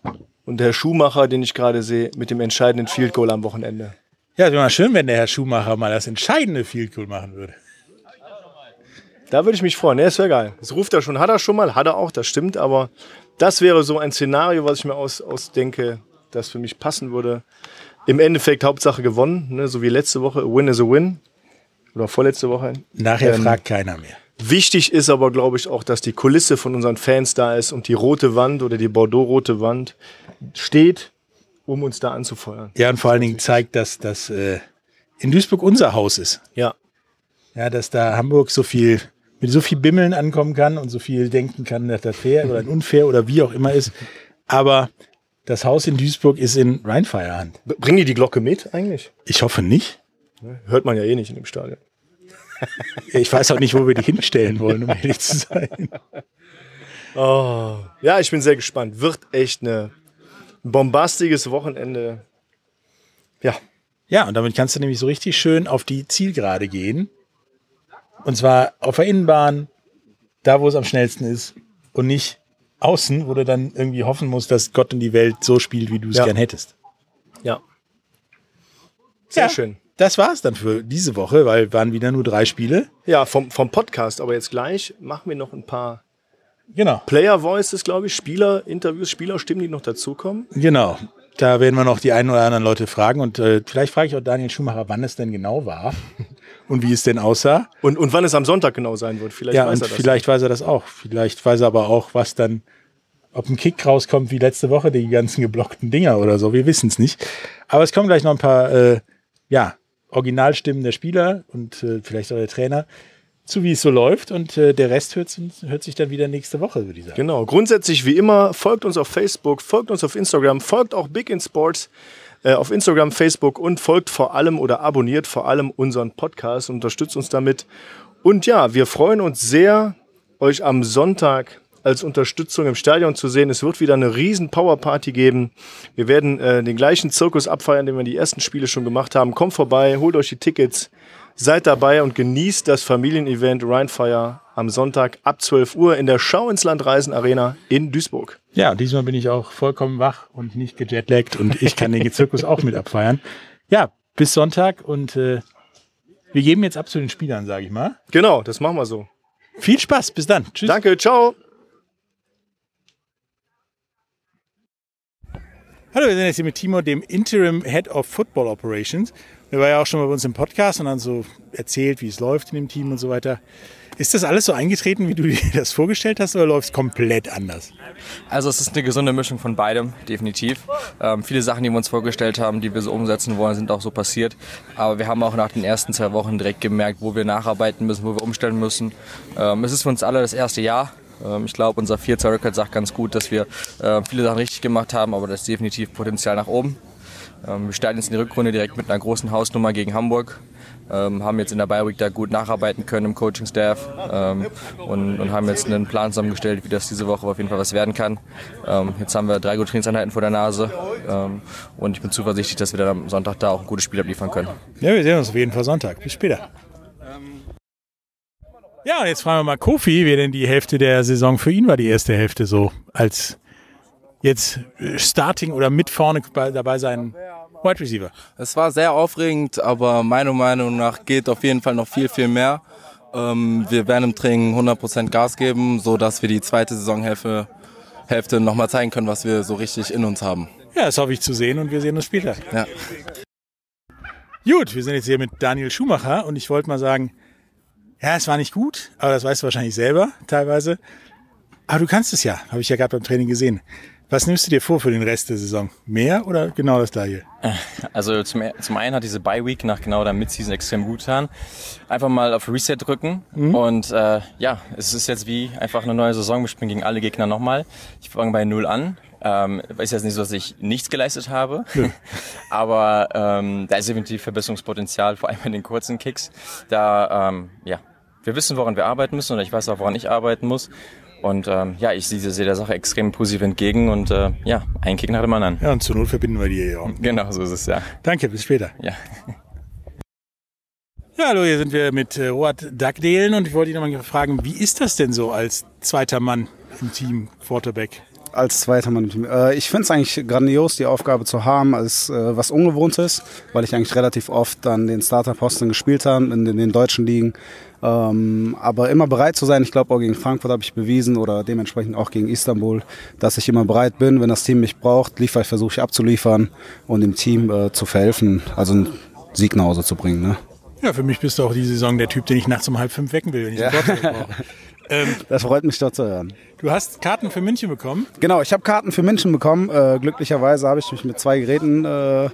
Und der Schuhmacher, den ich gerade sehe, mit dem entscheidenden Field Goal am Wochenende. ja es wäre mal schön, wenn der Herr Schumacher mal das entscheidende Field Goal machen würde. Da würde ich mich freuen. Ne, das wäre geil. Das ruft er schon, hat er schon mal, hat er auch, das stimmt, aber das wäre so ein Szenario, was ich mir aus, ausdenke, das für mich passen würde. Im Endeffekt Hauptsache gewonnen, ne, so wie letzte Woche. A win is a win. Oder vorletzte Woche. Nachher Ähm, fragt keiner mehr. Wichtig ist aber, glaube ich, auch, dass die Kulisse von unseren Fans da ist und die rote Wand oder die Bordeaux-rote Wand steht, um uns da anzufeuern. Ja, und vor allen Dingen zeigt, dass das äh, in Duisburg unser Haus ist. Ja, Ja, dass da Hamburg so viel mit so viel Bimmeln ankommen kann und so viel denken kann, dass das fair oder unfair oder wie auch immer ist. Aber Das Haus in Duisburg ist in Rheinfire-Hand. B- Bringen die die Glocke mit eigentlich? Ich hoffe nicht. Hört man ja eh nicht in dem Stadion. Ich weiß auch nicht, wo wir die hinstellen wollen, um ehrlich zu sein. Oh. Ja, ich bin sehr gespannt. Wird echt ein bombastiges Wochenende. Ja, Ja, und damit kannst du nämlich so richtig schön auf die Zielgerade gehen. Und zwar auf der Innenbahn, da wo es am schnellsten ist. Und nicht außen, wo du dann irgendwie hoffen musst, dass Gott in die Welt so spielt, wie du es Ja. gern hättest. ja. Sehr Ja. schön. Das war's dann für diese Woche, weil waren wieder nur drei Spiele. Ja, vom, vom Podcast, aber jetzt gleich machen wir noch ein paar Genau. Player Voices, glaube ich, Spieler, Interviews, Spielerstimmen, die noch dazukommen. Genau. Da werden wir noch die einen oder anderen Leute fragen und äh, vielleicht frage ich auch Daniel Schumacher, wann es denn genau war und wie es denn aussah. Und, und wann es am Sonntag genau sein wird. Vielleicht ja, weiß er das. vielleicht weiß er das auch. Vielleicht weiß er aber auch, was dann, ob ein Kick rauskommt wie letzte Woche, die ganzen geblockten Dinger oder so. Wir wissen es nicht. Aber es kommen gleich noch ein paar, äh, ja, Originalstimmen der Spieler und äh, vielleicht auch der Trainer zu, wie es so läuft. Und äh, der Rest hört, hört sich dann wieder nächste Woche, würde ich sagen. Genau. Grundsätzlich wie immer, folgt uns auf Facebook, folgt uns auf Instagram, folgt auch Big in Sports äh, auf Instagram, Facebook und folgt vor allem oder abonniert vor allem unseren Podcast und unterstützt uns damit. Und ja, wir freuen uns sehr, euch am Sonntag als Unterstützung im Stadion zu sehen. Es wird wieder eine riesen Powerparty geben. Wir werden äh, den gleichen Zirkus abfeiern, den wir die ersten Spiele schon gemacht haben. Kommt vorbei, holt euch die Tickets, seid dabei und genießt das Familienevent Rheinfire am Sonntag ab 12 Uhr in der Schau ins Land Reisen Arena in Duisburg. Ja, und diesmal bin ich auch vollkommen wach und nicht gejetlaggt und ich kann den Zirkus auch mit abfeiern. Ja, bis Sonntag und äh, wir geben jetzt ab zu den Spielern, sage ich mal. Genau, das machen wir so. Viel Spaß, bis dann. Tschüss. Danke, ciao. Hallo, wir sind jetzt hier mit Timo, dem Interim Head of Football Operations. Der war ja auch schon mal bei uns im Podcast und dann so erzählt, wie es läuft in dem Team und so weiter. Ist das alles so eingetreten, wie du dir das vorgestellt hast, oder läuft es komplett anders? Also es ist eine gesunde Mischung von beidem, definitiv. Ähm, viele Sachen, die wir uns vorgestellt haben, die wir so umsetzen wollen, sind auch so passiert. Aber wir haben auch nach den ersten zwei Wochen direkt gemerkt, wo wir nacharbeiten müssen, wo wir umstellen müssen. Ähm, es ist für uns alle das erste Jahr. Ähm, ich glaube, unser 4 Record sagt ganz gut, dass wir äh, viele Sachen richtig gemacht haben, aber das ist definitiv Potenzial nach oben. Ähm, wir starten jetzt in die Rückrunde direkt mit einer großen Hausnummer gegen Hamburg. Ähm, haben jetzt in der Bi-Week da gut nacharbeiten können im Coaching-Staff ähm, und, und haben jetzt einen Plan zusammengestellt, wie das diese Woche auf jeden Fall was werden kann. Ähm, jetzt haben wir drei gute Trainingseinheiten vor der Nase ähm, und ich bin zuversichtlich, dass wir dann am Sonntag da auch ein gutes Spiel abliefern können. Ja, wir sehen uns auf jeden Fall Sonntag. Bis später. Ja, und jetzt fragen wir mal Kofi, wie denn die Hälfte der Saison für ihn war, die erste Hälfte so als jetzt Starting oder mit vorne bei- dabei sein Wide Receiver. Es war sehr aufregend, aber meiner Meinung nach geht auf jeden Fall noch viel, viel mehr. Ähm, wir werden im Training 100% Gas geben, so dass wir die zweite Saisonhälfte Hälfte nochmal zeigen können, was wir so richtig in uns haben. Ja, das hoffe ich zu sehen und wir sehen uns später. Ja. Gut, wir sind jetzt hier mit Daniel Schumacher und ich wollte mal sagen, ja, es war nicht gut, aber das weißt du wahrscheinlich selber teilweise. Aber du kannst es ja, habe ich ja gerade beim Training gesehen. Was nimmst du dir vor für den Rest der Saison? Mehr oder genau das gleiche? Also zum, zum einen hat diese Bye-Week nach genau der Midseason extrem gut getan. Einfach mal auf Reset drücken und äh, ja, es ist jetzt wie einfach eine neue Saison. Wir spielen gegen alle Gegner nochmal. Ich fange bei Null an. Ähm, ist jetzt nicht so, dass ich nichts geleistet habe, aber ähm, da ist definitiv Verbesserungspotenzial, vor allem in den kurzen Kicks. Da, ähm, ja, wir wissen, woran wir arbeiten müssen oder ich weiß auch, woran ich arbeiten muss. Und ähm, ja, ich sehe sehe der Sache extrem positiv entgegen und äh, ja, ein Kick nach dem anderen. Ja, und zur Not verbinden wir die hier auch. Genau, so ist es, ja. Danke, bis später. ja. Ja, hallo, hier sind wir mit äh, Robert Dagdelen und ich wollte ihn nochmal fragen, wie ist das denn so als zweiter Mann im Team Quarterback? als zweiter Mann im Team. Äh, ich finde es eigentlich grandios, die Aufgabe zu haben, als äh, was Ungewohntes, weil ich eigentlich relativ oft dann den Starterposten gespielt habe in, den- den deutschen Ligen. Ähm, aber immer bereit zu sein, ich glaube auch gegen Frankfurt habe ich bewiesen oder dementsprechend auch gegen Istanbul, dass ich immer bereit bin, wenn das Team mich braucht, liefer versuche ich abzuliefern und dem Team äh, zu verhelfen, also einen Sieg nach Hause zu bringen. Ne? Ja, für mich bist du auch die Saison der Typ, den ich nachts um halb fünf wecken will, wenn ich brauche. Ähm, Das freut mich doch zu hören. du hast Karten für München bekommen. Genau, ich habe Karten für München bekommen. Äh, glücklicherweise habe ich mich mit zwei Geräten äh,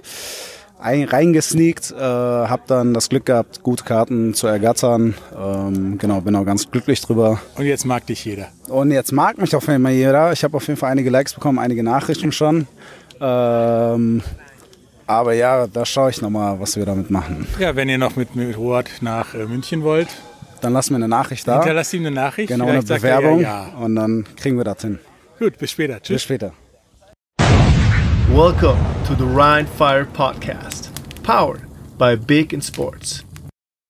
ein, reingesneakt, äh, habe dann das Glück gehabt, gute Karten zu ergattern. Ähm, genau, bin auch ganz glücklich drüber. Und jetzt mag dich jeder. Und jetzt mag mich auf jeden Fall jeder. Ich habe auf jeden Fall einige Likes bekommen, einige Nachrichten schon. Ähm, aber ja, da schaue ich nochmal, was wir damit machen. Ja, wenn ihr noch mit, mit Robert nach äh, München wollt, Dann lassen wir eine Nachricht da. hinterlasst ihm eine Nachricht. Genau, eine Vielleicht er Bewerbung. Ja, ja. Und dann kriegen wir das hin. Gut, bis später. Bis Tschüss. später. Welcome to the Rhine Fire Podcast, powered by Big in Sports.